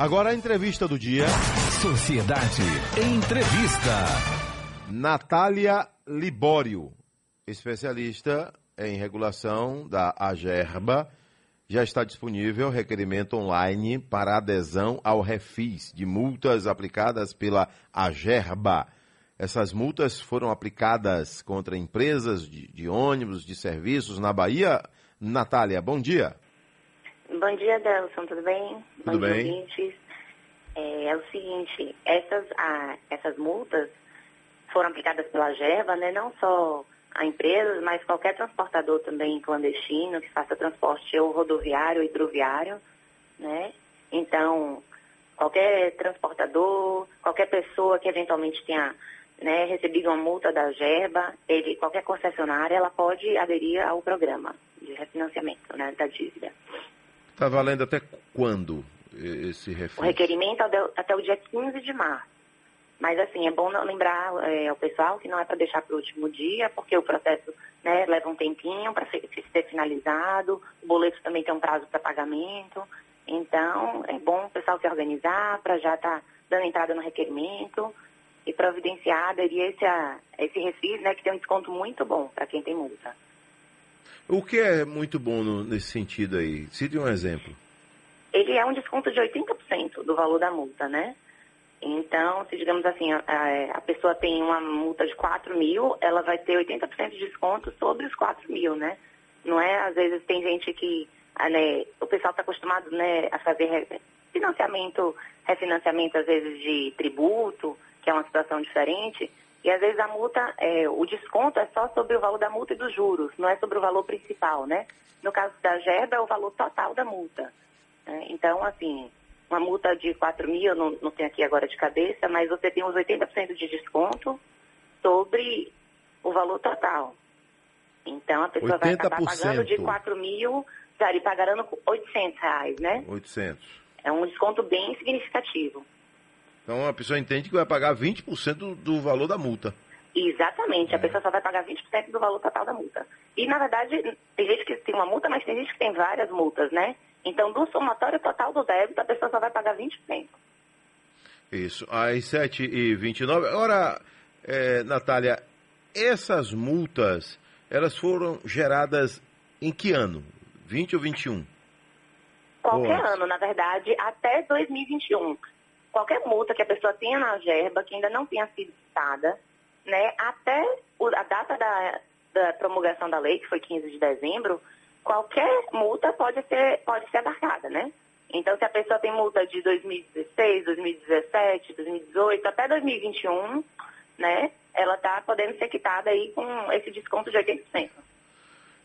Agora a entrevista do dia. Sociedade Entrevista. Natália Libório, especialista em regulação da AGERBA, já está disponível requerimento online para adesão ao refis de multas aplicadas pela AGERBA. Essas multas foram aplicadas contra empresas de, de ônibus, de serviços na Bahia. Natália, bom dia. Bom dia, Delson, tudo bem? Tudo Bom bem. dia, ouvintes. É, é o seguinte, essas, a- essas multas foram aplicadas pela GERBA, né, não só a empresas, mas qualquer transportador também clandestino que faça transporte ou rodoviário ou hidroviário, né? Então, qualquer transportador, qualquer pessoa que eventualmente tenha né, recebido uma multa da GERBA, ele, qualquer concessionária, ela pode aderir ao programa de refinanciamento né, da dívida. Está valendo até quando esse? O requerimento até o- dia 15 de março. Mas, assim, é bom lembrar é, ao pessoal que não é para deixar para o último dia, porque o processo né, leva um tempinho para ser, ser finalizado, o boleto também tem um prazo para pagamento. Então, é bom o pessoal se organizar para já estar dando entrada no requerimento e providenciar, aderir esse, a esse refis, né, que tem um desconto muito bom para quem tem multa. O que é muito bom no- nesse sentido aí? Cite um exemplo. Ele é um desconto de 80% do valor da multa, né? Então, se digamos assim, a, a- pessoa tem uma multa de 4 mil, ela vai ter 80% de desconto sobre os 4 mil, né? Não é, às vezes tem gente que, ah, né, o pessoal está acostumado né, a fazer financiamento, refinanciamento às vezes de tributo, que é uma situação diferente, e às vezes a multa, é, o desconto é só sobre o valor da multa e dos juros, não é sobre o valor principal, né? No caso da GERBA é o valor total da multa. Né? Então, assim, uma multa de 4 mil, eu não, não tenho aqui agora de cabeça, mas você tem os 80% de desconto sobre o valor total. Então, a pessoa vai acabar 80%. pagando de 4 mil, estaria pagando 800 reais, né? 800. É um desconto bem significativo. Então a pessoa entende que vai pagar 20% do, do valor da multa. Exatamente, a pessoa só vai pagar 20% do valor total da multa. E, na verdade, tem gente que tem uma multa, mas tem gente que tem várias multas, né? Então, do somatório total do débito, a pessoa só vai pagar 20%. Isso. Às 7h29. Agora, eh, Natália, essas multas, elas foram geradas em que ano? 20 ou 21? Qualquer Boa. ano, na verdade, até 2021. Qualquer multa que a pessoa tenha na gerba, que ainda não tenha sido citada, né, até a data da, da promulgação da lei, que foi 15 de dezembro, qualquer multa pode ser, pode ser abarcada, né? Então, se a pessoa tem multa de 2016, 2017, 2018, até 2021, né, ela está podendo ser quitada aí com esse desconto de 80%.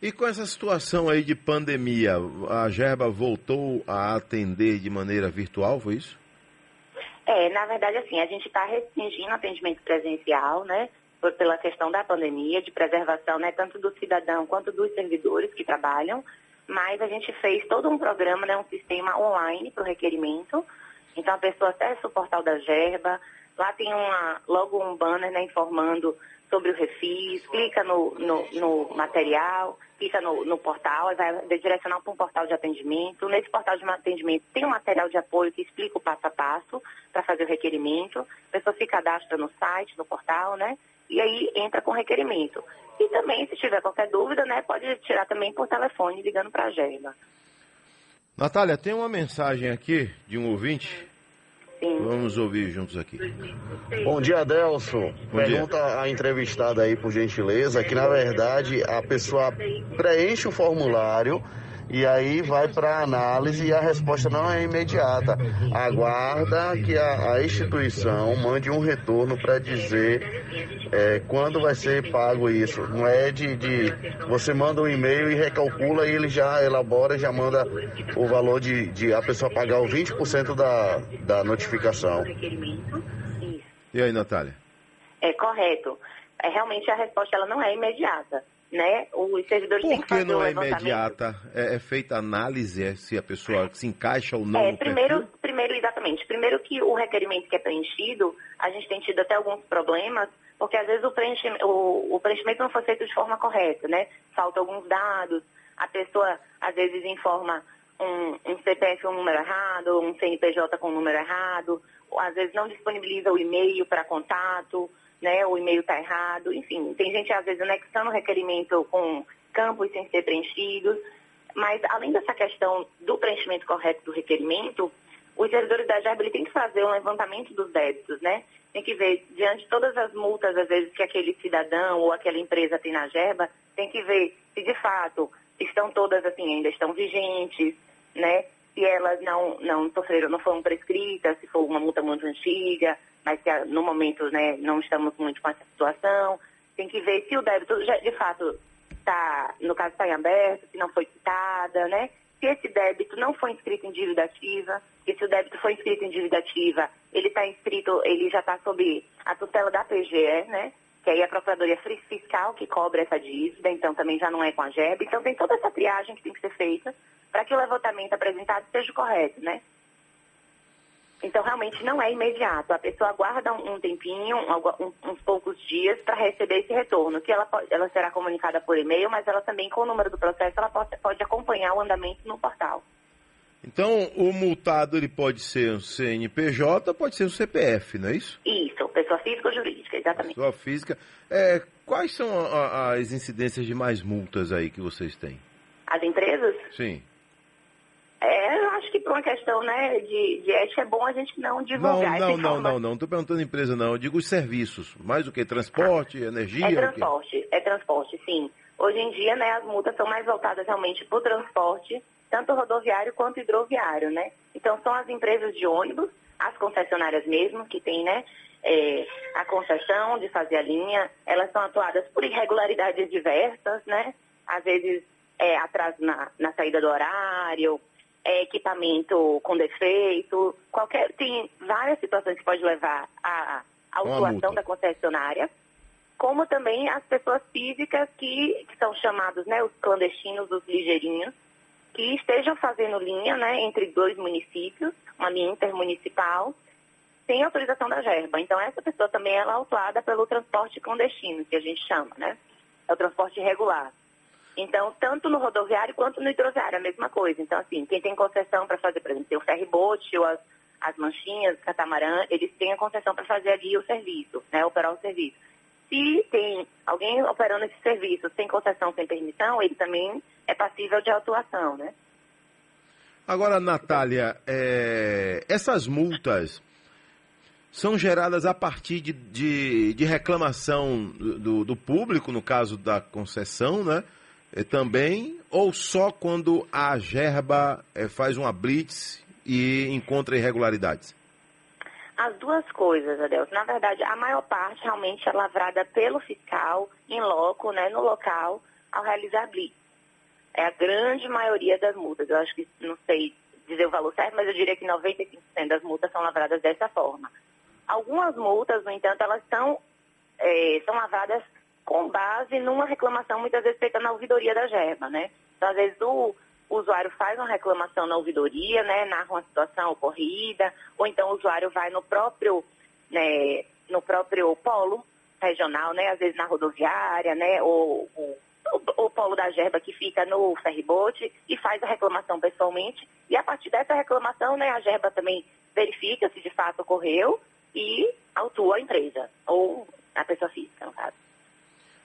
E com essa situação aí de pandemia, a Gerba voltou a atender de maneira virtual, foi isso? É, na verdade, assim, a gente está restringindo atendimento presencial, né? Pela questão da pandemia, de preservação, né? Tanto do cidadão quanto dos servidores que trabalham. Mas a gente fez todo um programa, né? Um sistema online para o requerimento. Então a pessoa acessa o portal da Gerba, lá tem uma, logo um banner, né? Informando sobre o refis, clica no, no, no material, clica no, no portal, vai direcionar para um portal de atendimento. Nesse portal de atendimento tem um material de apoio que explica o passo a passo para fazer o requerimento. A pessoa se cadastra no site, no portal, né? E aí entra com o requerimento. E também, se tiver qualquer dúvida, né, pode tirar também por telefone ligando para a Gerba. Natália, tem uma mensagem aqui de um ouvinte. Sim. Vamos ouvir juntos aqui. Bom dia, Adelson. Bom dia. Pergunta à entrevistada aí, por gentileza, que na verdade a pessoa preenche o formulário e aí vai para análise e a resposta não é imediata. Aguarda que a, a instituição mande um retorno para dizer é, quando vai ser pago isso. Não é de, de você manda um e-mail e recalcula e ele já elabora e já manda o valor de, de a pessoa pagar o 20% da, da notificação. E aí, Natália? É correto. É, realmente a resposta ela não é imediata. Né? Os servidores Por que que não é imediata? É, é feita análise é, se a pessoa se encaixa ou não É, primeiro, perfil? primeiro, exatamente. Primeiro que o requerimento que é preenchido, a gente tem tido até alguns problemas, porque às vezes o preenchimento, o, o preenchimento não foi feito de forma correta, né? Faltam alguns dados, a pessoa às vezes informa um, um CPF um número errado, um CNPJ com um número errado, ou às vezes não disponibiliza o e-mail para contato, né? O e-mail está errado, enfim, tem gente às vezes anexando o requerimento com campos sem ser preenchidos. Mas além dessa questão do preenchimento correto do requerimento, os servidores da GERB têm que fazer um levantamento dos débitos, né? Tem que ver, diante de todas as multas, às vezes, que aquele cidadão ou aquela empresa tem na GERBA, tem que ver se de fato estão todas assim, ainda estão vigentes, né? Se elas não, não sofreram, não foram prescritas, se for uma multa muito antiga, mas que no momento né, não estamos muito com essa situação. Tem que ver se o débito já, de fato está, no caso está em aberto, se não foi quitada, né? Se esse débito não foi inscrito em dívida ativa, e se o débito foi inscrito em dívida ativa, ele está inscrito, ele já está sob a tutela da PGE, né? Que aí é a Procuradoria Fiscal que cobra essa dívida, então também já não é com a GEB. Então tem toda essa triagem que tem que ser feita para que o levantamento apresentado seja correto, né? Então, realmente não é imediato. A pessoa aguarda um tempinho, uns poucos dias, para receber esse retorno, que ela, pode, ela será comunicada por e-mail, mas ela também, com o número do processo, ela pode, pode acompanhar o andamento no portal. Então, o multado ele pode ser um CNPJ, pode ser um CPF, não é isso? Isso, pessoa física ou jurídica, exatamente. Pessoa física. É, quais são a, as incidências de mais multas aí que vocês têm? As empresas? Sim. Acho que por uma questão né, de, de ética é bom a gente não divulgar Não, não, não, não, não. Estou perguntando empresa, não. Eu digo os serviços. Mais o que? Transporte, ah, energia? É transporte, é transporte, sim. Hoje em dia, né, as multas são mais voltadas realmente para o transporte, tanto rodoviário quanto hidroviário, né? Então, são as empresas de ônibus, as concessionárias mesmo, que têm, né, é, a concessão de fazer a linha, elas são atuadas por irregularidades diversas, né? Às vezes, é, atraso na, na saída do horário, é, equipamento com defeito, qualquer. Tem várias situações que pode levar à autuação da concessionária, como também as pessoas físicas que, que são chamados né, os clandestinos, os ligeirinhos, que estejam fazendo linha né, entre dois municípios, uma linha intermunicipal, sem autorização da gerba. Então, essa pessoa também é autuada pelo transporte clandestino, que a gente chama, né? É o transporte irregular. Então, tanto no rodoviário quanto no hidroviário, a mesma coisa. Então, assim, quem tem concessão para fazer, por exemplo, o ferryboat ou as, as manchinhas, catamarã, eles têm a concessão para fazer ali o serviço, né, operar o serviço. Se tem alguém operando esse serviço sem concessão, sem permissão, ele também é passível de autuação, né? Agora, Natália, é... essas multas são geradas a partir de, de, de reclamação do, do, público, no caso da concessão, né? É, também, ou só quando a gerba é, faz uma blitz e encontra irregularidades? As duas coisas, Adelson. Na verdade, a maior parte realmente é lavrada pelo fiscal, em loco, né, no local, ao realizar blitz. É a grande maioria das multas. Eu acho que, não sei dizer o valor certo, mas eu diria que 95% das multas são lavradas dessa forma. Algumas multas, no entanto, elas são, é, são lavradas com base numa reclamação muitas vezes feita na ouvidoria da GERBA, né? Então, às vezes, o, usuário faz uma reclamação na ouvidoria, né, narra uma situação ocorrida, ou então o usuário vai no próprio, né, no próprio polo regional, né, às vezes na rodoviária, né, ou, ou o, polo da gerba que fica no ferryboat e faz a reclamação pessoalmente. E a partir dessa reclamação, né, a gerba também verifica se de fato ocorreu e autua a empresa, ou a pessoa física, no caso.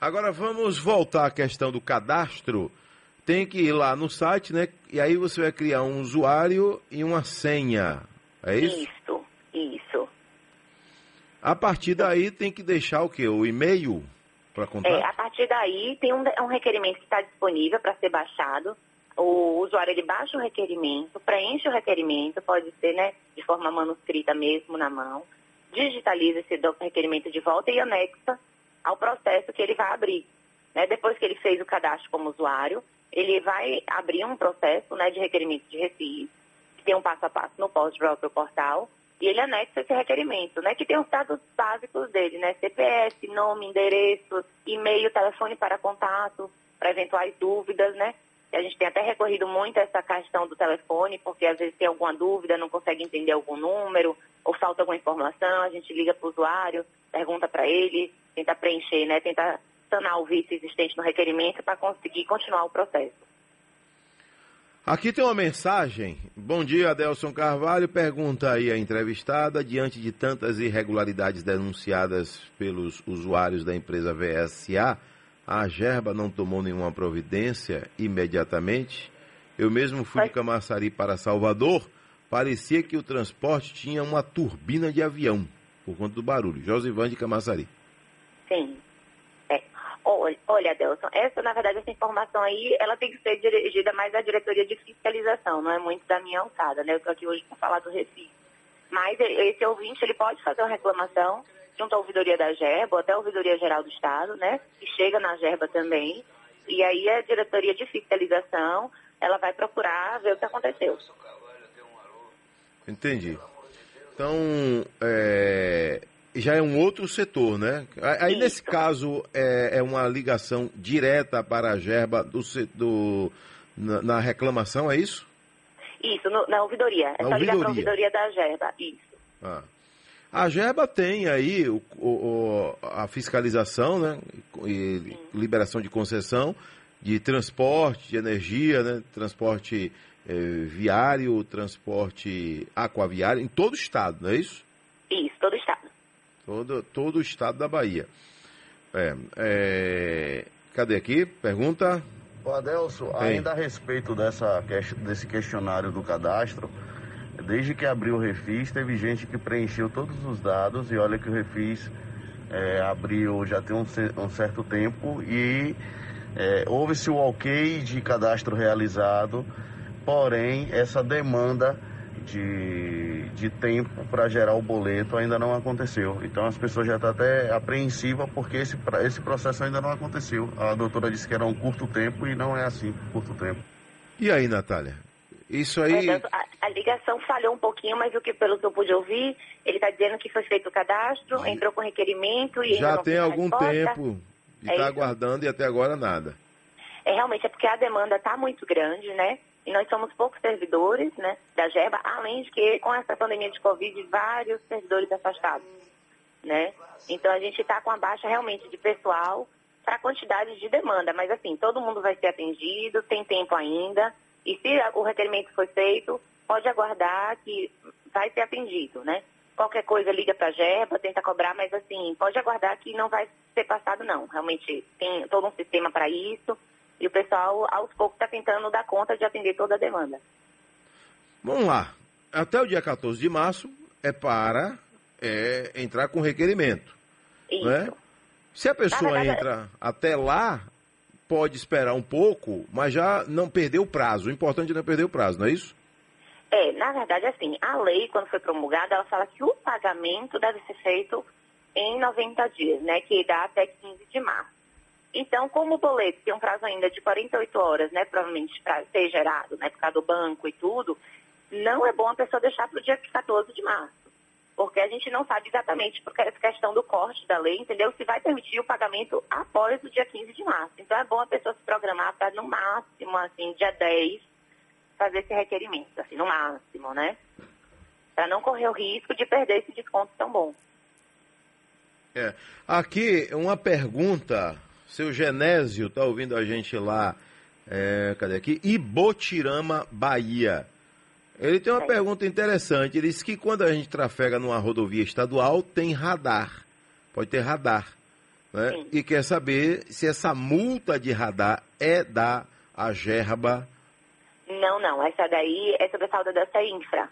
Agora vamos voltar à questão do cadastro. Tem que ir lá no site, né? E aí você vai criar um usuário e uma senha. É isso? Isso, isso. A partir daí tem que deixar o quê? O e-mail para contar? É, a partir daí tem um, um requerimento que está disponível para ser baixado. O usuário ele baixa o requerimento, preenche o requerimento, pode ser né, de forma manuscrita mesmo na mão, digitaliza esse requerimento de volta e anexa ao processo que ele vai abrir. Né? Depois que ele fez o cadastro como usuário, ele vai abrir um processo né, de requerimento de refis, que tem um passo a passo no próprio portal, e ele anexa esse requerimento, né, que tem os dados básicos dele, né, CPF, nome, endereço, e-mail, telefone para contato, para eventuais dúvidas, né, a gente tem até recorrido muito a essa questão do telefone, porque às vezes tem alguma dúvida, não consegue entender algum número, ou falta alguma informação, a gente liga para o usuário, pergunta para ele, tenta preencher, né, tenta sanar o vício existente no requerimento para conseguir continuar o processo. Aqui tem uma mensagem. Bom dia, Adelson Carvalho. Pergunta aí a entrevistada: diante de tantas irregularidades denunciadas pelos usuários da empresa VSA, a Gerba não tomou nenhuma providência imediatamente? Eu mesmo fui de Camaçari para Salvador. Parecia que o transporte tinha uma turbina de avião, por conta do barulho. Josivan de Camaçari. Sim. Olha, olha, Adelson, essa, na verdade, essa informação aí, ela tem que ser dirigida mais à diretoria de fiscalização, não é muito da minha alçada, né? Eu estou aqui hoje para falar do Recife. Mas esse ouvinte, ele pode fazer uma reclamação junto à ouvidoria da GERBA, ou até a ouvidoria geral do Estado, né? Que chega na GERBA também. E aí a diretoria de fiscalização, ela vai procurar ver o que aconteceu. Entendi. Então, é, já é um outro setor, né? Aí, Isso. nesse caso, é, é, uma ligação direta para a gerba do, do na, na, reclamação, é isso? Isso, no, na ouvidoria. É na só ouvidoria. ligar para a ouvidoria da gerba, isso. Ah. A gerba tem aí o, o, a fiscalização, né? E liberação de concessão de transporte, de energia, né? Transporte eh, viário, transporte aquaviário, em todo o estado, não é isso? Isso, todo o estado. Todo, todo o estado da Bahia. É, é, cadê aqui? Pergunta. O Adelso, ainda a respeito dessa, desse questionário do cadastro, desde que abriu o Refis, teve gente que preencheu todos os dados e olha que o Refis é, abriu já tem um, um certo tempo e é, houve-se o ok de cadastro realizado, porém essa demanda de, de tempo para gerar o boleto ainda não aconteceu. Então as pessoas já estão até apreensivas porque esse, esse processo ainda não aconteceu. A doutora disse que era um curto tempo e não é assim, curto tempo. E aí, Natália? Isso aí. É, ligação falhou um pouquinho, mas o que pelo que eu pude ouvir, ele está dizendo que foi feito o cadastro, aí. entrou com requerimento e. Já tem algum resposta. tempo e está é aguardando e até agora nada. É realmente é porque a demanda está muito grande, né? E nós somos poucos servidores né, da GEBA, além de que com essa pandemia de Covid, vários servidores afastados. Né? Então a gente está com a baixa realmente de pessoal para a quantidade de demanda. Mas assim, todo mundo vai ser atendido, tem tempo ainda. E se o requerimento foi feito, pode aguardar que vai ser atendido, né? Qualquer coisa liga para a GEBA, tenta cobrar, mas assim, pode aguardar que não vai ser passado não. Realmente tem todo um sistema para isso. E o pessoal, aos poucos, está tentando dar conta de atender toda a demanda. Vamos lá. Até o dia 14 de março é para é, entrar com requerimento. Isso. Né? Se a pessoa verdade, entra até lá, pode esperar um pouco, mas já não perder o prazo. O importante é não perder o prazo, não é isso? É, na verdade, assim, a lei, quando foi promulgada, ela fala que o pagamento deve ser feito em 90 dias, né? Que dá até 15 de março. Então, como o boleto tem um prazo ainda de 48 horas, né, provavelmente para ser gerado, né, por causa do banco e tudo, não é bom a pessoa deixar para o dia 14 de março. Porque a gente não sabe exatamente, porque essa questão do corte da lei, entendeu? Se vai permitir o pagamento após o dia 15 de março. Então é bom a pessoa se programar para no máximo, assim, dia 10, fazer esse requerimento, assim, no máximo, né? Para não correr o risco de perder esse desconto tão bom. É. Aqui, uma pergunta seu Genésio está ouvindo a gente lá, é, cadê aqui? Ibotirama, Bahia. Ele tem uma pergunta interessante. Ele disse que quando a gente trafega numa rodovia estadual, tem radar. Pode ter radar. Né? E quer saber se essa multa de radar é da Agerba. Não, não. Essa daí é sobre a falta da CEINFRA.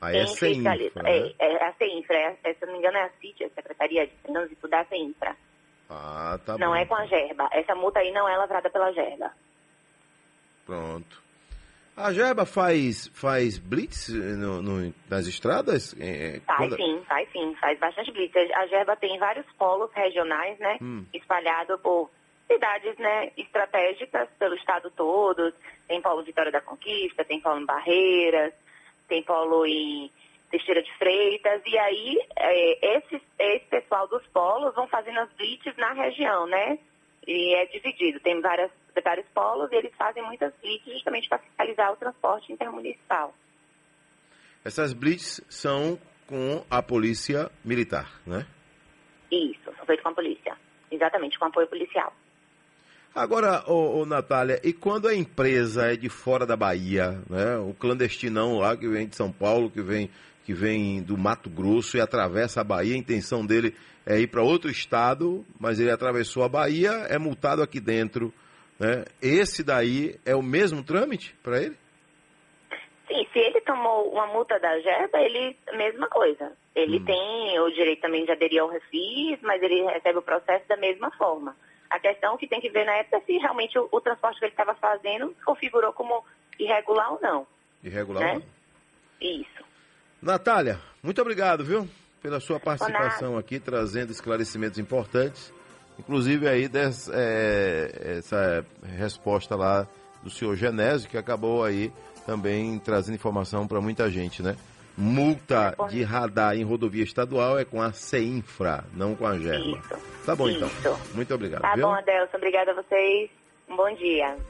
Ah, é a CEINFRA. Né? É, é a CEINFRA. É, se não me engano, é a CIT, a Secretaria de Trânsito da CEINFRA. Ah, tá não bom. é com a gerba. Essa multa aí não é lavrada pela gerba. Pronto. A Gerba faz, faz blitz no, no, nas estradas? É, faz quando... sim, faz sim, faz bastante blitz. A Gerba tem vários polos regionais, né, hum. espalhados por cidades, né, estratégicas pelo estado todo. Tem polo Vitória da Conquista, tem polo em Barreiras, tem polo em Teixeira de Freitas, e aí é, esse, esse pessoal dos polos vão fazendo as blitz na região, né? E é dividido, tem várias, vários polos e eles fazem muitas blitz justamente para fiscalizar o transporte intermunicipal. Essas blitz são com a polícia militar, né? Isso, são feitas com a polícia. Exatamente, com apoio policial. Agora, ô, ô, Natália, e quando a empresa é de fora da Bahia, né? O clandestinão lá que vem de São Paulo, que vem, que vem do Mato Grosso e atravessa a Bahia, a intenção dele é ir para outro estado, mas ele atravessou a Bahia, é multado aqui dentro. Né? Esse daí é o mesmo trâmite para ele? Sim, se ele tomou uma multa da Gerba, ele, mesma coisa. Ele Hum. tem o direito também de aderir ao refis, mas ele recebe o processo da mesma forma. A questão que tem que ver na época é se realmente o, o transporte que ele estava fazendo configurou como irregular ou não. Irregular Né? ou não? Isso. Natália, muito obrigado, viu? Pela sua participação aqui, trazendo esclarecimentos importantes. Inclusive aí dessa, é, essa resposta lá do senhor Genésio, que acabou aí também trazendo informação para muita gente, né? Multa de radar em rodovia estadual é com a CEINFRA, não com a GERMA. Isso. Tá bom então. Isso. Muito obrigado, Tá viu? bom, Adelson. Obrigada a vocês. Um bom dia.